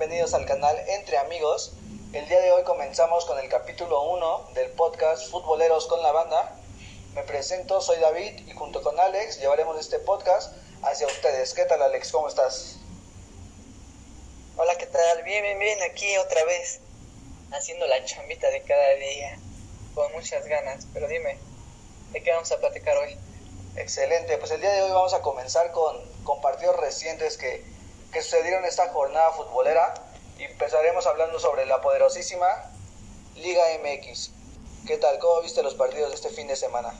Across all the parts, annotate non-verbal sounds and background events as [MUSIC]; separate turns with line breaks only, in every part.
Bienvenidos al canal Entre Amigos. El día de hoy comenzamos con el capítulo 1 del podcast Futboleros con la Banda. Me presento, soy David y junto con Alex llevaremos este podcast hacia ustedes. ¿Qué tal Alex? ¿Cómo estás?
Hola, ¿qué tal? Bien, bien, bien, aquí otra vez, haciendo la chambita de cada día, con muchas ganas. Pero dime, ¿de qué vamos a platicar hoy?
Excelente, pues el día de hoy vamos a comenzar con, con partidos recientes que, que sucedieron esta jornada futbolera y empezaremos hablando sobre la poderosísima Liga MX. ¿Qué tal? ¿Cómo viste los partidos de este fin de semana?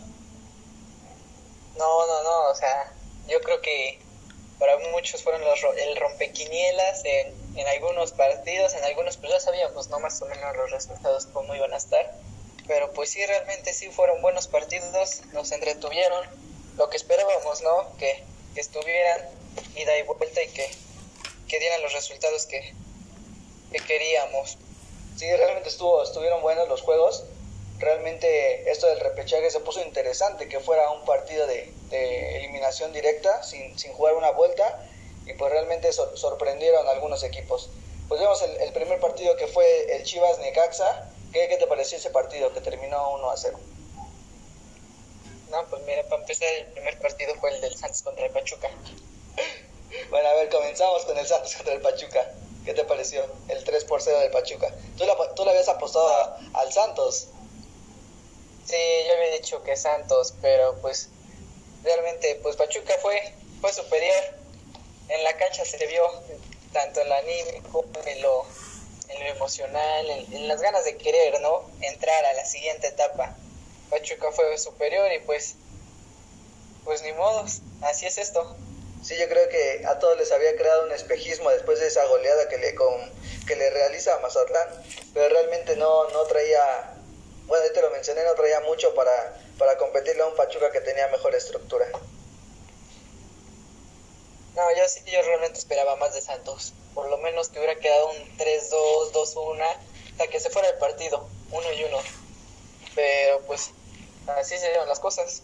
No, no, no, o sea, yo creo que para muchos fueron los, el rompequinielas en, en algunos partidos, en algunos pues ya sabíamos, ¿no? Más o menos los resultados cómo iban a estar. Pero pues sí, realmente sí fueron buenos partidos, nos entretuvieron, lo que esperábamos, ¿no? Que, que estuvieran ida y vuelta y que, que dieran los resultados que, que queríamos.
Sí, realmente estuvo, estuvieron buenos los juegos. Realmente esto del repechaje se puso interesante, que fuera un partido de, de eliminación directa, sin, sin, jugar una vuelta, y pues realmente sor, sorprendieron a algunos equipos. Pues vemos el, primer partido que fue el Chivas Necaxa. ¿Qué, ¿Qué, te pareció ese partido que terminó 1 a 0?
No, pues mira, para empezar, el primer partido fue el del Santos contra el Pachuca.
Bueno, a ver, comenzamos con el Santos contra el Pachuca. ¿Qué te pareció? El 3 por 0 del Pachuca. ¿Tú, la, tú le habías apostado al Santos?
Sí, yo había dicho que Santos, pero pues realmente pues Pachuca fue, fue superior. En la cancha se vio tanto en la anímico, en lo, en lo emocional, en, en, las ganas de querer, ¿no? Entrar a la siguiente etapa. Pachuca fue superior y pues, pues ni modos, así es esto.
Sí, yo creo que a todos les había creado un espejismo después de esa goleada que le, con, que le realiza a Mazatlán, pero realmente no, no traía, bueno, ya te lo mencioné, no traía mucho para, para competirle a un Pachuca que tenía mejor estructura.
No, yo sí, yo realmente esperaba más de Santos, por lo menos que hubiera quedado un 3-2, 2-1, hasta que se fuera el partido, uno y uno. Pero pues así se dieron las cosas.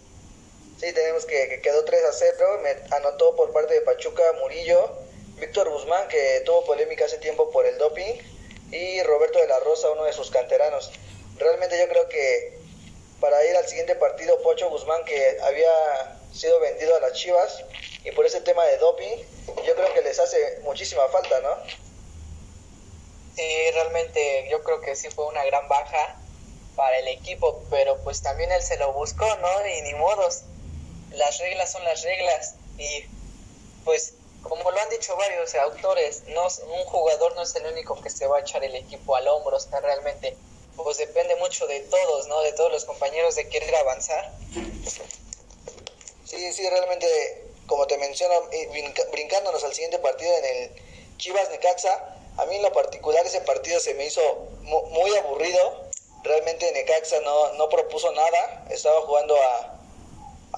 Sí, tenemos que, que, quedó 3 a 0. Me anotó por parte de Pachuca Murillo, Víctor Guzmán, que tuvo polémica hace tiempo por el doping, y Roberto de la Rosa, uno de sus canteranos. Realmente yo creo que para ir al siguiente partido, Pocho Guzmán, que había sido vendido a las Chivas, y por ese tema de doping, yo creo que les hace muchísima falta, ¿no?
Sí, realmente yo creo que sí fue una gran baja para el equipo, pero pues también él se lo buscó, ¿no? Y ni modos las reglas son las reglas y pues como lo han dicho varios autores, no, un jugador no es el único que se va a echar el equipo al hombro, o sea, realmente pues depende mucho de todos, ¿no? De todos los compañeros de querer avanzar.
Sí, sí, realmente, como te menciono, brincándonos al siguiente partido en el Chivas Necaxa, a mí en lo particular ese partido se me hizo muy aburrido, realmente Necaxa no, no propuso nada, estaba jugando a,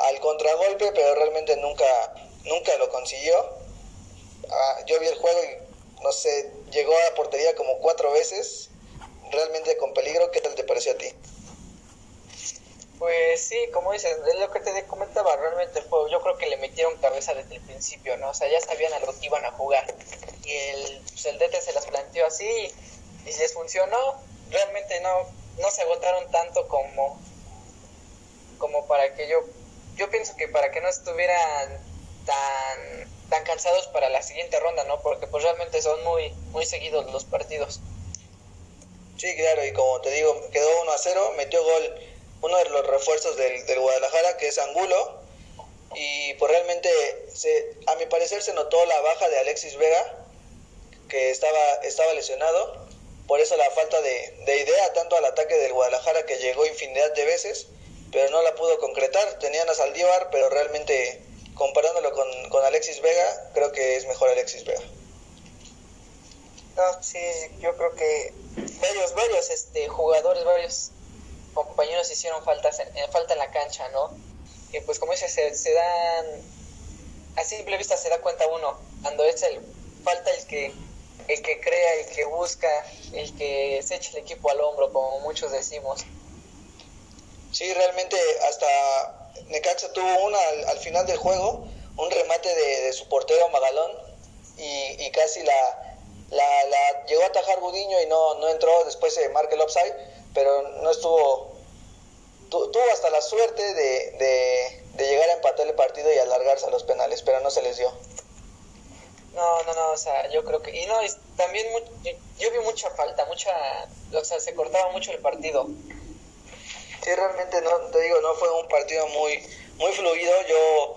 al contragolpe, pero realmente nunca, nunca lo consiguió. Ah, yo vi el juego y, no sé, llegó a la portería como cuatro veces, realmente con peligro. ¿Qué tal te pareció a ti?
Pues sí, como dices, es lo que te comentaba, realmente juego, yo creo que le metieron cabeza desde el principio, ¿no? O sea, ya sabían a lo que iban a jugar. Y el, pues el DT se las planteó así y les funcionó. Realmente no, no se agotaron tanto como, como para que yo yo pienso que para que no estuvieran tan tan cansados para la siguiente ronda, ¿no? Porque pues realmente son muy muy seguidos los partidos.
Sí, claro, y como te digo, quedó 1 a 0, metió gol uno de los refuerzos del, del Guadalajara, que es Angulo, y pues realmente, se, a mi parecer, se notó la baja de Alexis Vega, que estaba, estaba lesionado, por eso la falta de, de idea, tanto al ataque del Guadalajara, que llegó infinidad de veces, pero no la pudo concretar. Tenían a Saldívar, pero realmente comparándolo con, con, Alexis Vega, creo que es mejor Alexis Vega.
Sí, yo creo que varios, varios este, jugadores, varios compañeros hicieron faltas en, falta en la cancha, ¿no? Y pues como dices, se, se, dan, a simple vista se da cuenta uno, cuando es el, falta el que, el que crea, el que busca, el que se echa el equipo al hombro, como muchos decimos.
Sí, realmente hasta Necaxa tuvo una al, al final del juego, un remate de, su portero Magalón y, y casi la, la, la llegó a atajar Gudiño y no, no entró, después se marca el offside, pero no estuvo, tuvo hasta la suerte de, de, llegar a empatar el partido y alargarse a los penales, pero no se les dio.
No, no, no, o sea, yo creo que... Y no, también yo vi mucha falta, mucha... O sea, se cortaba mucho el partido.
Sí, realmente, no, te digo, no fue un partido muy, muy fluido. Yo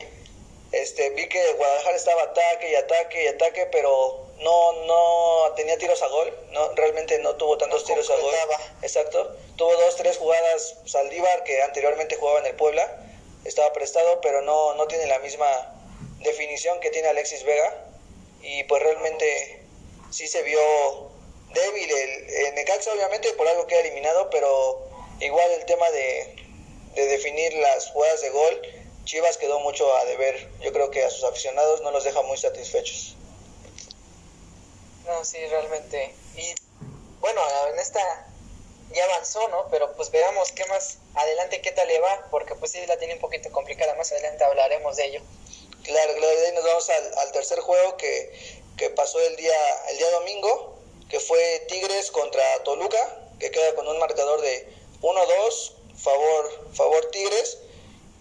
este, vi que Guadalajara estaba ataque y ataque y ataque, pero no, no tenía tiros a gol. No, realmente no tuvo tantos tiros a gol. Exacto. Tuvo dos, tres jugadas Saldívar, que anteriormente jugaba en el Puebla. Estaba prestado, pero no, no tiene la misma definición que tiene Alexis Vega y pues realmente sí se vio débil el, el Necaxa obviamente por algo que ha eliminado pero igual el tema de, de definir las jugadas de gol Chivas quedó mucho a deber yo creo que a sus aficionados no los deja muy satisfechos
no sí realmente y bueno en esta ya avanzó, ¿no? Pero pues veamos qué más adelante, qué tal le va, porque pues sí la tiene un poquito complicada, más adelante hablaremos de ello.
Claro, claro, y ahí nos vamos al, tercer juego que, pasó el día, el día domingo, que fue Tigres contra Toluca, que queda con un marcador de 1-2, favor, favor Tigres,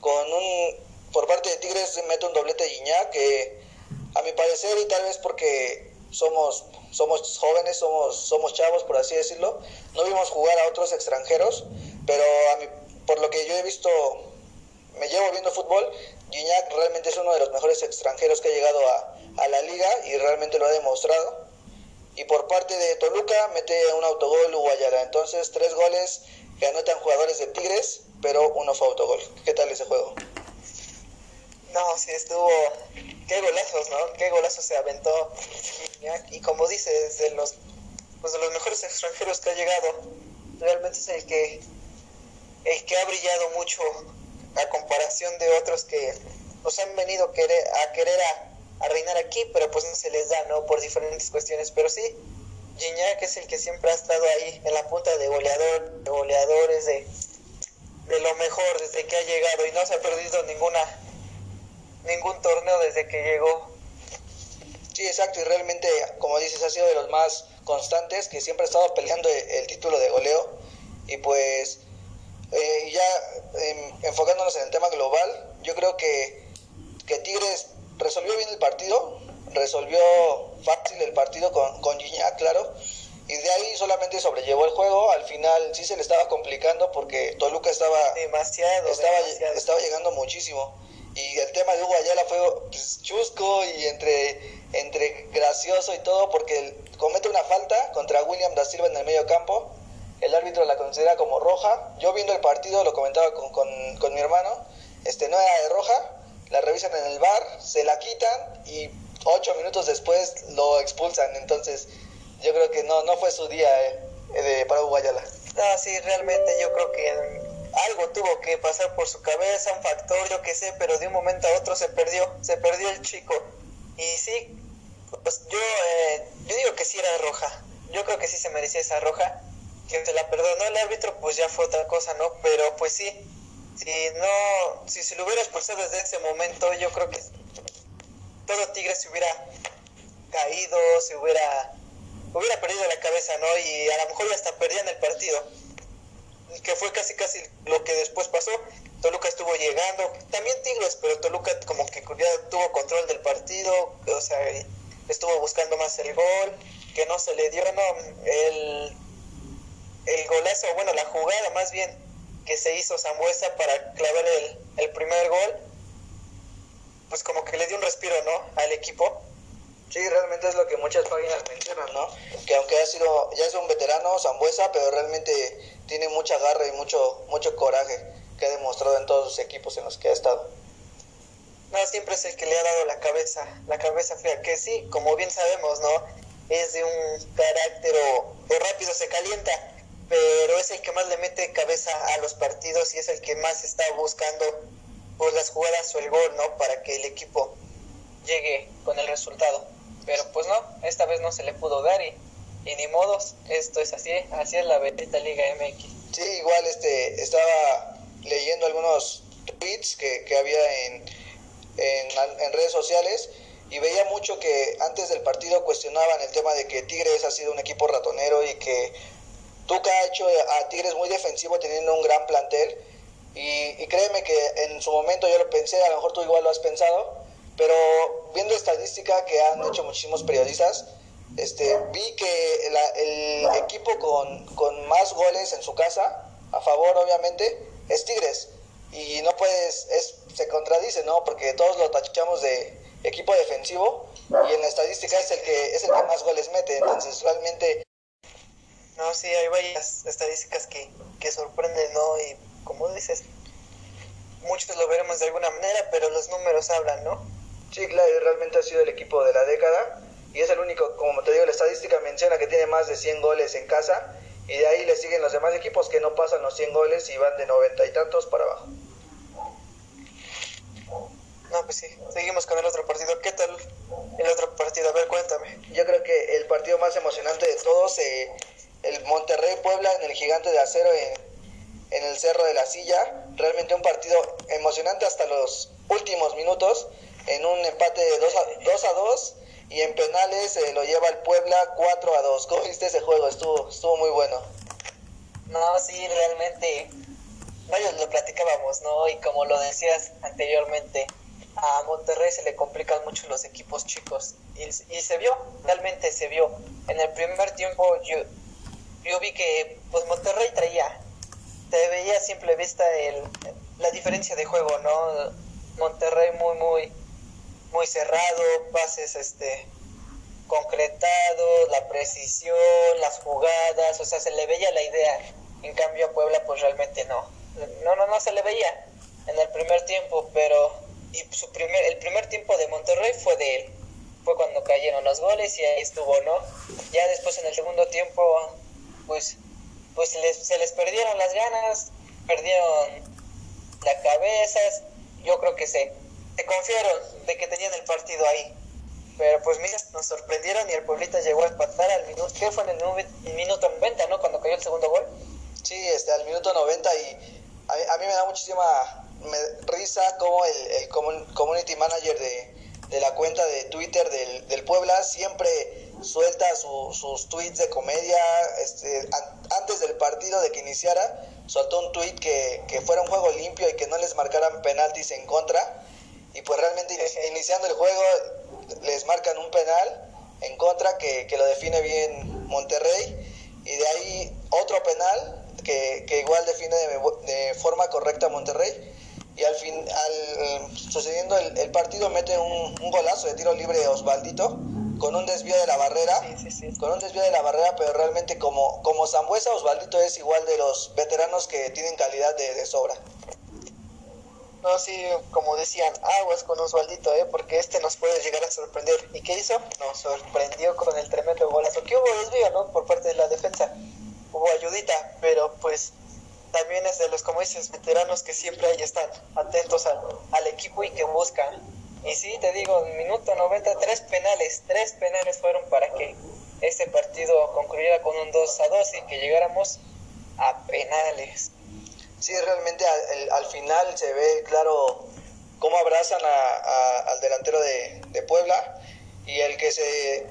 con un, por parte de Tigres mete un doblete de que a mi parecer, y tal vez porque somos, somos jóvenes, somos, somos chavos, por así decirlo, no vimos jugar a otros extranjeros, pero a mi, por lo que yo he visto, me llevo viendo fútbol, Gignac realmente es uno de los mejores extranjeros que ha llegado a, la liga y realmente lo ha demostrado. Y por parte de Toluca mete un autogol Uguayara. Entonces, tres goles que anotan jugadores de Tigres, pero uno fue autogol. ¿Qué tal ese juego?
No, sí estuvo. Qué golazos, ¿no? Qué golazos se aventó Y como dices, de los, pues de los mejores extranjeros que ha llegado, realmente es el que, el que ha brillado mucho a comparación de otros que nos han venido a, querer a, reinar aquí, pero pues no se les da, ¿no? Por diferentes cuestiones. Pero sí, Gignac es el que siempre ha estado ahí en la punta de goleador, de goleadores, de, de lo mejor desde que ha llegado y no se ha perdido ninguna ningún torneo desde que llegó.
Sí, exacto, y realmente, como dices, ha sido de los más constantes, que siempre ha estado peleando el título de goleo. Y pues eh, ya em, enfocándonos en el tema global, yo creo que, que Tigres resolvió bien el partido, resolvió fácil el partido con, con Gignac, claro, y de ahí solamente sobrellevó el juego. Al final sí se le estaba complicando porque Toluca estaba
demasiado,
estaba, estaba llegando muchísimo. Y el tema de Hugo Ayala fue pues, chusco y entre, entre gracioso y todo porque comete una falta contra William da Silva en el medio campo el árbitro la considera como roja. Yo viendo el partido, lo comentaba con, con, mi hermano, este no era de roja, la revisan en el bar, se la quitan y ocho minutos después lo expulsan. Entonces, yo creo que no, no fue su día eh, de, para Guayala.
No, sí, realmente yo creo que algo tuvo que pasar por su cabeza, un factor, yo qué sé, pero de un momento a otro se perdió, se perdió el chico. Y sí, pues yo, eh, yo digo que sí era roja, yo creo que sí se merecía esa roja quien se la perdonó el árbitro, pues ya fue otra cosa, ¿no? Pero pues sí, si no, si se lo hubiera expulsado desde ese momento, yo creo que todo Tigre se hubiera caído, se hubiera, hubiera perdido la cabeza, ¿no? Y a lo mejor ya hasta perdían el partido. Que fue casi casi lo que después pasó. Toluca estuvo llegando, también Tigres, pero Toluca como que ya tuvo control del partido, o sea, estuvo buscando más el gol, que no se le dio, no, el el golazo, bueno, la jugada más bien que se hizo Zambuesa para clavar el, el primer gol, pues como que le dio un respiro, ¿no? Al equipo.
Sí, realmente es lo que muchas páginas mencionan, ¿no? Que aunque ha sido, ya es un veterano, Zambuesa, pero realmente tiene mucha garra y mucho, mucho coraje que ha demostrado en todos los equipos en los que ha estado.
No, siempre es el que le ha dado la cabeza, la cabeza fría, que sí, como bien sabemos, ¿no? Es de un carácter o rápido se calienta, pero es el que más le mete cabeza a los partidos y es el que más está buscando pues las jugadas o el gol, ¿no? Para que el equipo llegue con el resultado. Pero pues no, esta vez no se le pudo dar y, ni modos, esto es así, así es la bendita Liga MX.
Sí, igual este estaba leyendo algunos tweets que, que había en, en, en redes sociales y veía mucho que antes del partido cuestionaban el tema de que Tigres ha sido un equipo ratonero y que Tuca ha hecho a Tigres muy defensivo teniendo un gran plantel y, créeme que en su momento yo lo pensé, a lo mejor tú igual lo has pensado, pero viendo estadística que han hecho muchísimos periodistas, este, vi que el equipo con, con más goles en su casa, a favor obviamente, es Tigres. Y no puedes, es, se contradice, ¿no? Porque todos lo tachamos de equipo defensivo y en la estadística es el que es el que más goles mete, entonces realmente
no, sí, hay varias estadísticas que, que sorprenden, ¿no? Y como dices, muchos lo veremos de alguna manera, pero los números hablan, ¿no?
Sí, claro, realmente ha sido el equipo de la década y es el único, como te digo, la estadística menciona que tiene más de 100 goles en casa y de ahí le siguen los demás equipos que no pasan los 100 goles y van de 90 y tantos para abajo.
No, pues sí, seguimos con el otro partido. ¿Qué tal el otro partido? A ver, cuéntame.
Yo creo que el partido más emocionante de todos, eh, el Monterrey Puebla en el Gigante de Acero en, el Cerro de la Silla. Realmente un partido emocionante hasta los últimos minutos, en un empate de 2 a 2. A 2 y en penales eh, lo lleva el Puebla 4 a 2. ¿Cómo viste ese juego? Estuvo, estuvo muy bueno.
No, sí, realmente, vaya, lo platicábamos, ¿no? Y como lo decías anteriormente, a Monterrey se le complican mucho los equipos chicos. Y, y se vio, realmente se vio. En el primer tiempo yo, yo vi que pues Monterrey traía, te veía a simple vista el, la diferencia de juego, ¿no? Monterrey muy, muy, muy cerrado, pases este concretados, la precisión, las jugadas, o sea, se le veía la idea. En cambio a Puebla pues realmente no. No, no, no se le veía en el primer tiempo, pero y su primer, el primer tiempo de Monterrey fue de él. Fue cuando cayeron los goles y ahí estuvo, ¿no? Ya después en el segundo tiempo, pues, pues se les, perdieron las ganas, perdieron la cabeza. Yo creo que se, se confiaron de que tenían el partido ahí. Pero pues mira, nos sorprendieron y el Pueblita llegó a empatar al minuto, ¿qué fue en el, minuto 90, ¿no? Cuando cayó el segundo gol.
Sí, este, al minuto 90 y a, a mí me da muchísima risa como el, el community manager de, de, la cuenta de Twitter del, del Puebla siempre suelta sus tweets de comedia. Este, antes del partido de que iniciara, soltó un tweet que, que fuera un juego limpio y que no les marcaran penaltis en contra. Y pues realmente [LAUGHS] iniciando el juego les marcan un penal en contra que, que lo define bien Monterrey. Y de ahí otro penal que, que igual define de, de forma correcta Monterrey y al fin, al, sucediendo el, partido, mete un, golazo de tiro libre Osvaldito con un desvío de la barrera, con un desvío de la barrera, pero realmente como, como Zambuesa, Osvaldito es igual de los veteranos que tienen calidad de, sobra.
No, sí, como decían, aguas con Osvaldito, ¿eh? porque este nos puede llegar a sorprender. ¿Y qué hizo? Nos sorprendió con el tremendo golazo. Que hubo desvío, ¿no? Por parte de la defensa. Hubo ayudita, pero pues también es de los, como dices, veteranos que siempre ahí están atentos al, al equipo y que buscan. Y sí, te digo, en minuto 90, tres penales, tres penales fueron para que ese partido concluyera con un 2 a 2 y que llegáramos a penales.
Sí, realmente al, al final se ve claro cómo abrazan a, al delantero de, de, Puebla y el que se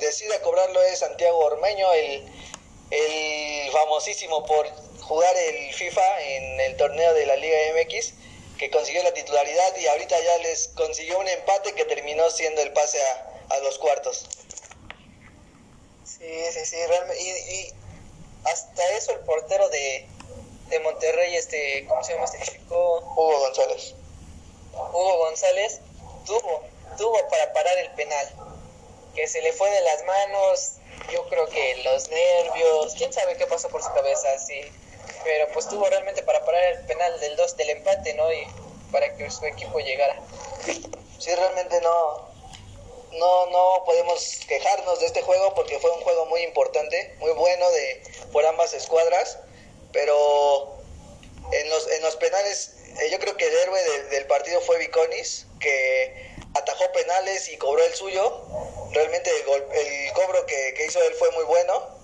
decide cobrarlo es Santiago Ormeño, el, el famosísimo por jugar el FIFA en el torneo de la Liga MX, que consiguió la titularidad y ahorita ya les consiguió un empate que terminó siendo el pase a, a los cuartos.
Sí, sí, sí, realmente. Y, hasta eso el portero de, de Monterrey, este, ¿cómo se llama este chico?
Hugo González.
Hugo González tuvo, tuvo para parar el penal, que se le fue de las manos, yo creo que los nervios, quién sabe qué pasó por su cabeza, sí pero pues tuvo realmente para parar el penal del 2 del empate, ¿no? Y para que su equipo llegara.
Sí, realmente no, no, no podemos quejarnos de este juego porque fue un juego muy importante, muy bueno de por ambas escuadras, pero en los, en los penales eh, yo creo que el héroe del partido fue Viconis, que atajó penales y cobró el suyo. Realmente el, el cobro que, que hizo él fue muy bueno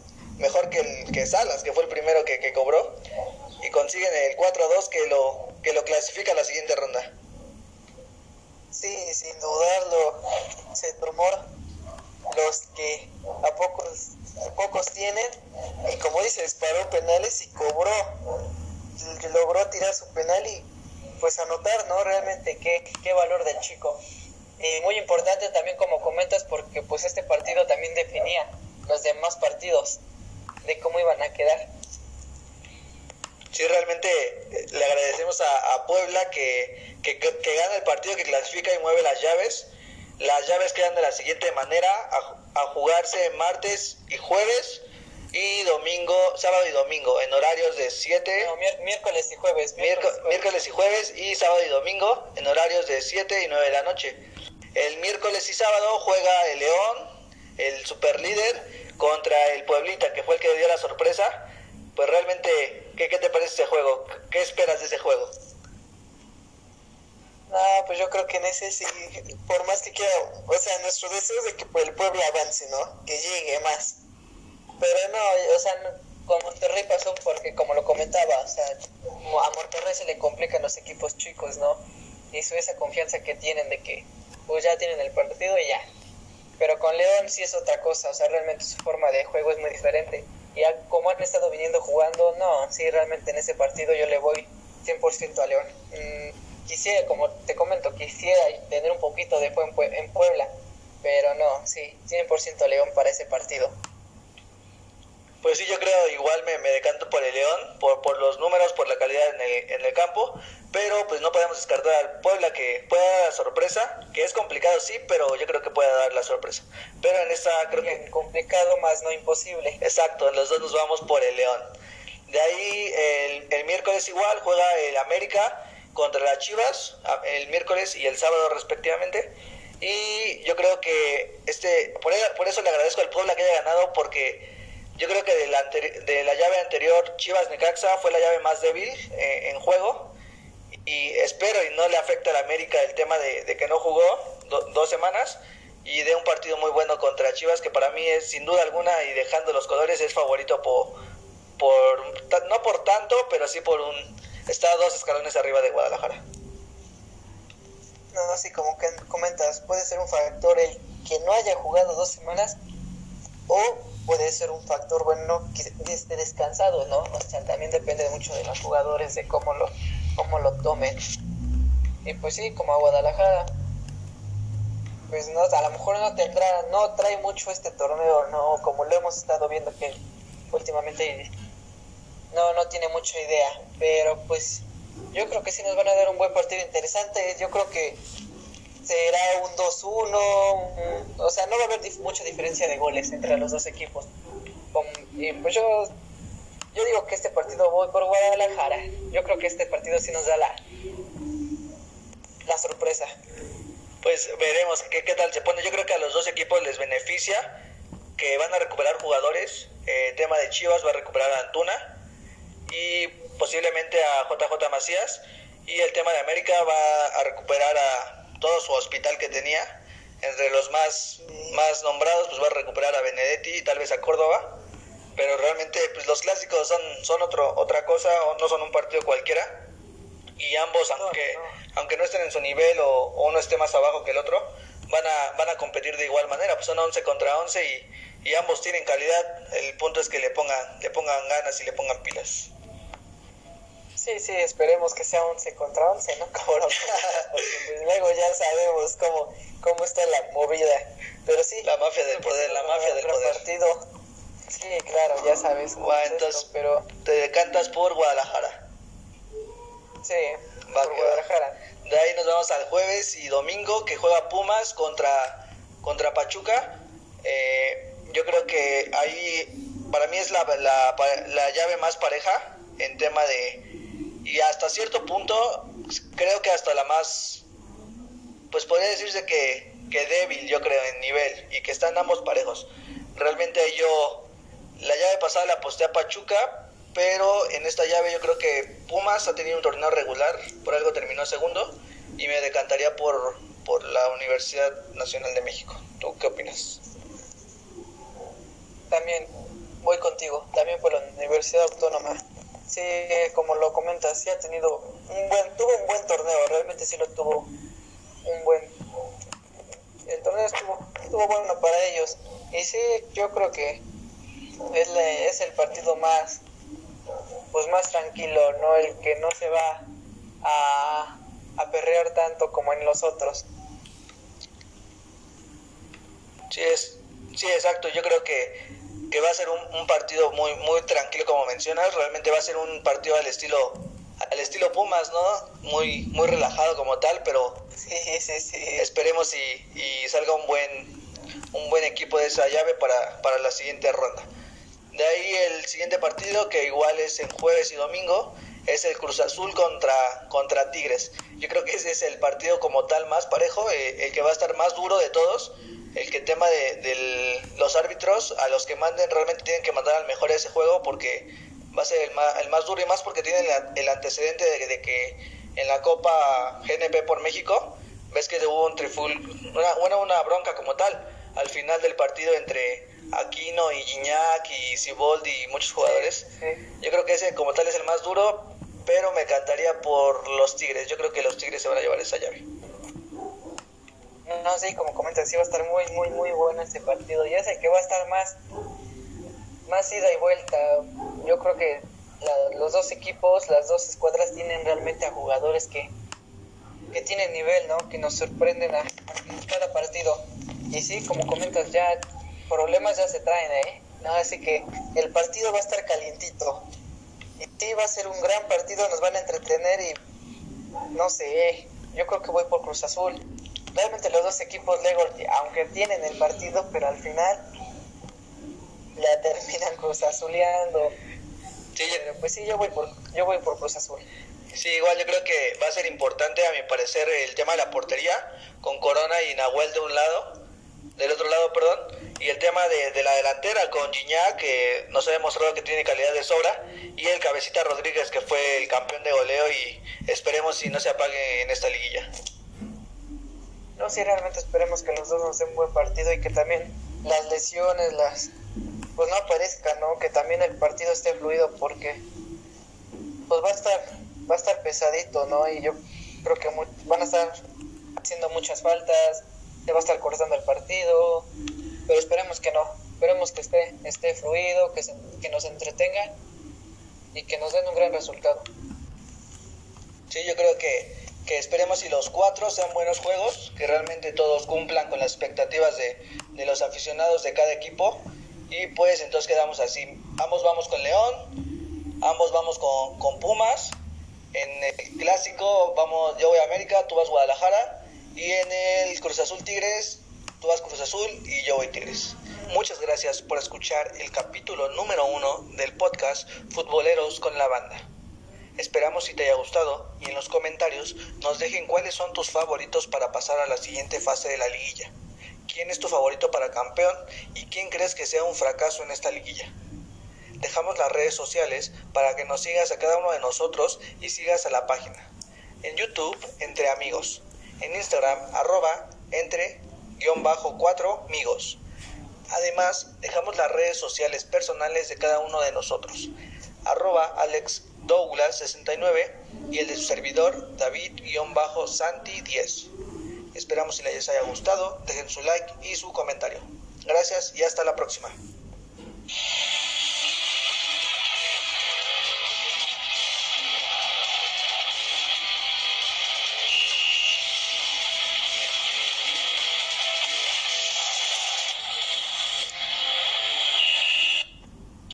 mejor que, el, que Salas, que fue el primero que, que cobró, y consiguen el 4-2 que lo, que lo clasifica a la siguiente ronda.
Sí, sin dudarlo. se tomó los que a pocos, pocos tienen y como dice, disparó penales y cobró, logró tirar su penal y pues anotar, ¿no? Realmente qué, qué valor del chico. Y muy importante también como comentas porque pues este partido también definía los demás partidos de cómo iban a quedar.
Sí, realmente eh, le agradecemos a, Puebla que, que, que, gana el partido, que clasifica y mueve las llaves. Las llaves quedan de la siguiente manera, a, a jugarse martes y jueves y domingo, sábado y domingo, en horarios de 7.
miércoles y jueves.
Miércoles, y jueves y sábado y domingo, en horarios de 7 y 9 de la noche. El miércoles y sábado juega el León, el super líder, contra el Pueblita, que fue el que dio la sorpresa. Pues realmente, ¿qué, qué te parece ese juego? ¿Qué esperas de ese juego?
Ah, pues yo creo que en ese sí, por más que quiera, o sea, nuestro deseo es de que el pueblo avance, ¿no? Que llegue más pero no, o sea, con Monterrey pasó porque, como lo comentaba, o sea, a Monterrey se le complican los equipos chicos, ¿no? Y eso, esa confianza que tienen de que, pues ya tienen el partido y ya. Pero con León sí es otra cosa, o sea, realmente su forma de juego es muy diferente. Y como han estado viniendo jugando, no, sí, realmente en ese partido yo le voy 100% a León. Mm, quisiera, como te comento, quisiera tener un poquito de juego en Puebla, pero no, sí, 100% León para ese partido.
Pues sí, yo creo igual me, me decanto por el León, por, por los números, por la calidad en el, en el campo, pero pues no podemos descartar al Puebla que pueda dar la sorpresa, que es complicado sí, pero yo creo que puede dar la sorpresa. Pero en esta creo que...
Complicado más no imposible.
Exacto, en los dos nos vamos por el León. De ahí el, el miércoles igual juega el América contra las Chivas, el miércoles y el sábado respectivamente. Y yo creo que este, por, por eso le agradezco al Puebla que haya ganado, porque yo creo que de la, de la llave anterior, Chivas Necaxa fue la llave más débil eh, en juego. Y espero y no le afecta a la América el tema de, que no jugó dos semanas y de un partido muy bueno contra Chivas, que para mí es sin duda alguna y dejando los colores es favorito por, por no por tanto, pero sí por un está dos escalones arriba de Guadalajara.
No, así como que comentas, puede ser un factor el que no haya jugado dos semanas o puede ser un factor bueno que esté descansado, ¿no? O sea, también depende mucho de los jugadores, de cómo lo, cómo lo tomen. Y pues sí, como a Guadalajara, pues no, a lo mejor no tendrá, no trae mucho este torneo, ¿no? Como lo hemos estado viendo que últimamente no, no tiene mucha idea, pero pues yo creo que sí nos van a dar un buen partido interesante, yo creo que será un 2-1, o sea, no va a haber mucha diferencia de goles entre los dos equipos. y pues yo, yo digo que este partido voy por Guadalajara. Yo creo que este partido sí nos da la, la sorpresa.
Pues veremos qué, qué tal se pone. Yo creo que a los dos equipos les beneficia que van a recuperar jugadores. Eh, tema de Chivas va a recuperar a Antuna y posiblemente a JJ Macías. Y el tema de América va a recuperar a todo su hospital que tenía. Entre los más, más nombrados, pues va a recuperar a Benedetti y tal vez a Córdoba. Pero realmente, pues los clásicos son, son otro, otra cosa, o no son un partido cualquiera. Y ambos, aunque, no. aunque no estén en su nivel o, uno esté más abajo que el otro, van a, van a competir de igual manera. Pues son 11 contra 11 y, y ambos tienen calidad. El punto es que le pongan, le pongan ganas y le pongan pilas.
Sí, sí, esperemos que sea 11 contra 11, ¿no? [LAUGHS] Como pues, luego ya sabemos cómo, cómo está la movida. Pero sí.
La mafia del poder, la mafia del poder.
Partido. Sí, claro, ya sabes.
Bueno, entonces, pero... te decantas por Guadalajara.
Sí, por Guadalajara.
De ahí nos vamos al jueves y domingo que juega Pumas contra, contra Pachuca. Eh, yo creo que ahí para mí es la, la, la llave más pareja en tema de, y hasta cierto punto creo que hasta la más, pues podría decirse que, que débil yo creo en nivel y que están ambos parejos. Realmente yo la llave pasada la aposté a Pachuca, pero en esta llave yo creo que Pumas ha tenido un torneo regular, por algo terminó segundo y me decantaría por, por la Universidad Nacional de México. ¿Tú qué opinas?
También voy contigo, también por la Universidad Autónoma sí, como lo comentas, sí ha tenido un buen, tuvo un buen torneo, realmente sí lo tuvo un buen, el torneo estuvo estuvo bueno para ellos. Y sí, yo creo que es, es el partido más pues más tranquilo, ¿no? El que no se va a, a perrear tanto como en los otros.
Sí, es, sí, exacto. Yo creo que, que va a ser un, un, partido muy, muy tranquilo, como mencionas. Realmente va a ser un partido al estilo, al estilo Pumas, ¿no? Muy, muy relajado como tal, pero
sí, sí, sí.
esperemos y, y salga un buen, un buen equipo de esa llave para, para la siguiente ronda. De ahí el siguiente partido, que igual es en jueves y domingo, es el Cruz Azul contra, contra Tigres. Yo creo que ese es el partido como tal más parejo, eh, el que va a estar más duro de todos. El que tema de, de, los árbitros, a los que manden, realmente tienen que mandar al mejor ese juego porque va a ser el más, el más duro y más porque tienen el, antecedente de, de, que en la Copa GNP por México, ves que hubo un triful, una, una, una bronca como tal al final del partido entre Aquino y Gignac y Siboldi y muchos jugadores.
Sí, sí.
Yo creo que ese como tal es el más duro, pero me encantaría por los Tigres. Yo creo que los Tigres se van a llevar esa llave.
No, sí, como comentas, sí va a estar muy, muy, muy bueno este partido. Y es el que va a estar más, más ida y vuelta. Yo creo que los dos equipos, las dos escuadras tienen realmente a jugadores que, que tienen nivel, ¿no? Que nos sorprenden a, a cada partido. Y sí, como comentas, ya problemas ya se traen, ¿eh? No, así que el partido va a estar calientito. Y sí, va a ser un gran partido, nos van a entretener y no sé, yo creo que voy por Cruz Azul. Realmente los dos equipos Lego, aunque tienen el partido, pero al final la terminan Cruz Azuleando.
Sí,
pero pues sí, yo voy por, yo voy por Cruz Azul.
Sí, igual yo creo que va a ser importante, a mi parecer, el tema de la portería, con Corona y Nahuel de un lado, del otro lado, perdón, y el tema de, de la delantera con Gignac, que nos ha demostrado que tiene calidad de sobra, y el Cabecita Rodríguez, que fue el campeón de goleo, y esperemos si no se apague en esta liguilla.
No, sí, realmente esperemos que los dos nos den un buen partido y que también las lesiones, las pues no aparezcan, ¿no? Que también el partido esté fluido porque pues va a estar va a estar pesadito, ¿no? Y yo creo que van a estar haciendo muchas faltas, se va a estar cortando el partido, pero esperemos que no, esperemos que esté, esté fluido, que, que nos entretenga y que nos den un gran resultado.
Sí, yo creo que, que esperemos y los cuatro sean buenos juegos, que realmente todos cumplan con las expectativas de, de los aficionados de cada equipo y pues entonces quedamos así, ambos vamos con León, ambos vamos con, con Pumas, en el clásico vamos, yo voy a América, tú vas a Guadalajara y en el Cruz Azul Tigres, tú vas Cruz Azul y yo voy Tigres. Muchas gracias por escuchar el capítulo número uno del podcast Futboleros con la Banda. Esperamos si te haya gustado y en los comentarios nos dejen cuáles son tus favoritos para pasar a la siguiente fase de la liguilla. ¿Quién es tu favorito para campeón y quién crees que sea un fracaso en esta liguilla? Dejamos las redes sociales para que nos sigas a cada uno de nosotros y sigas a la página. En YouTube, entre amigos. En Instagram, arroba entre guion bajo cuatro amigos. Además, dejamos las redes sociales personales de cada uno de nosotros. Arroba Alex Douglas 69 y el de su servidor David-Santi10. Esperamos si les haya gustado, dejen su like y su comentario. Gracias y hasta la próxima.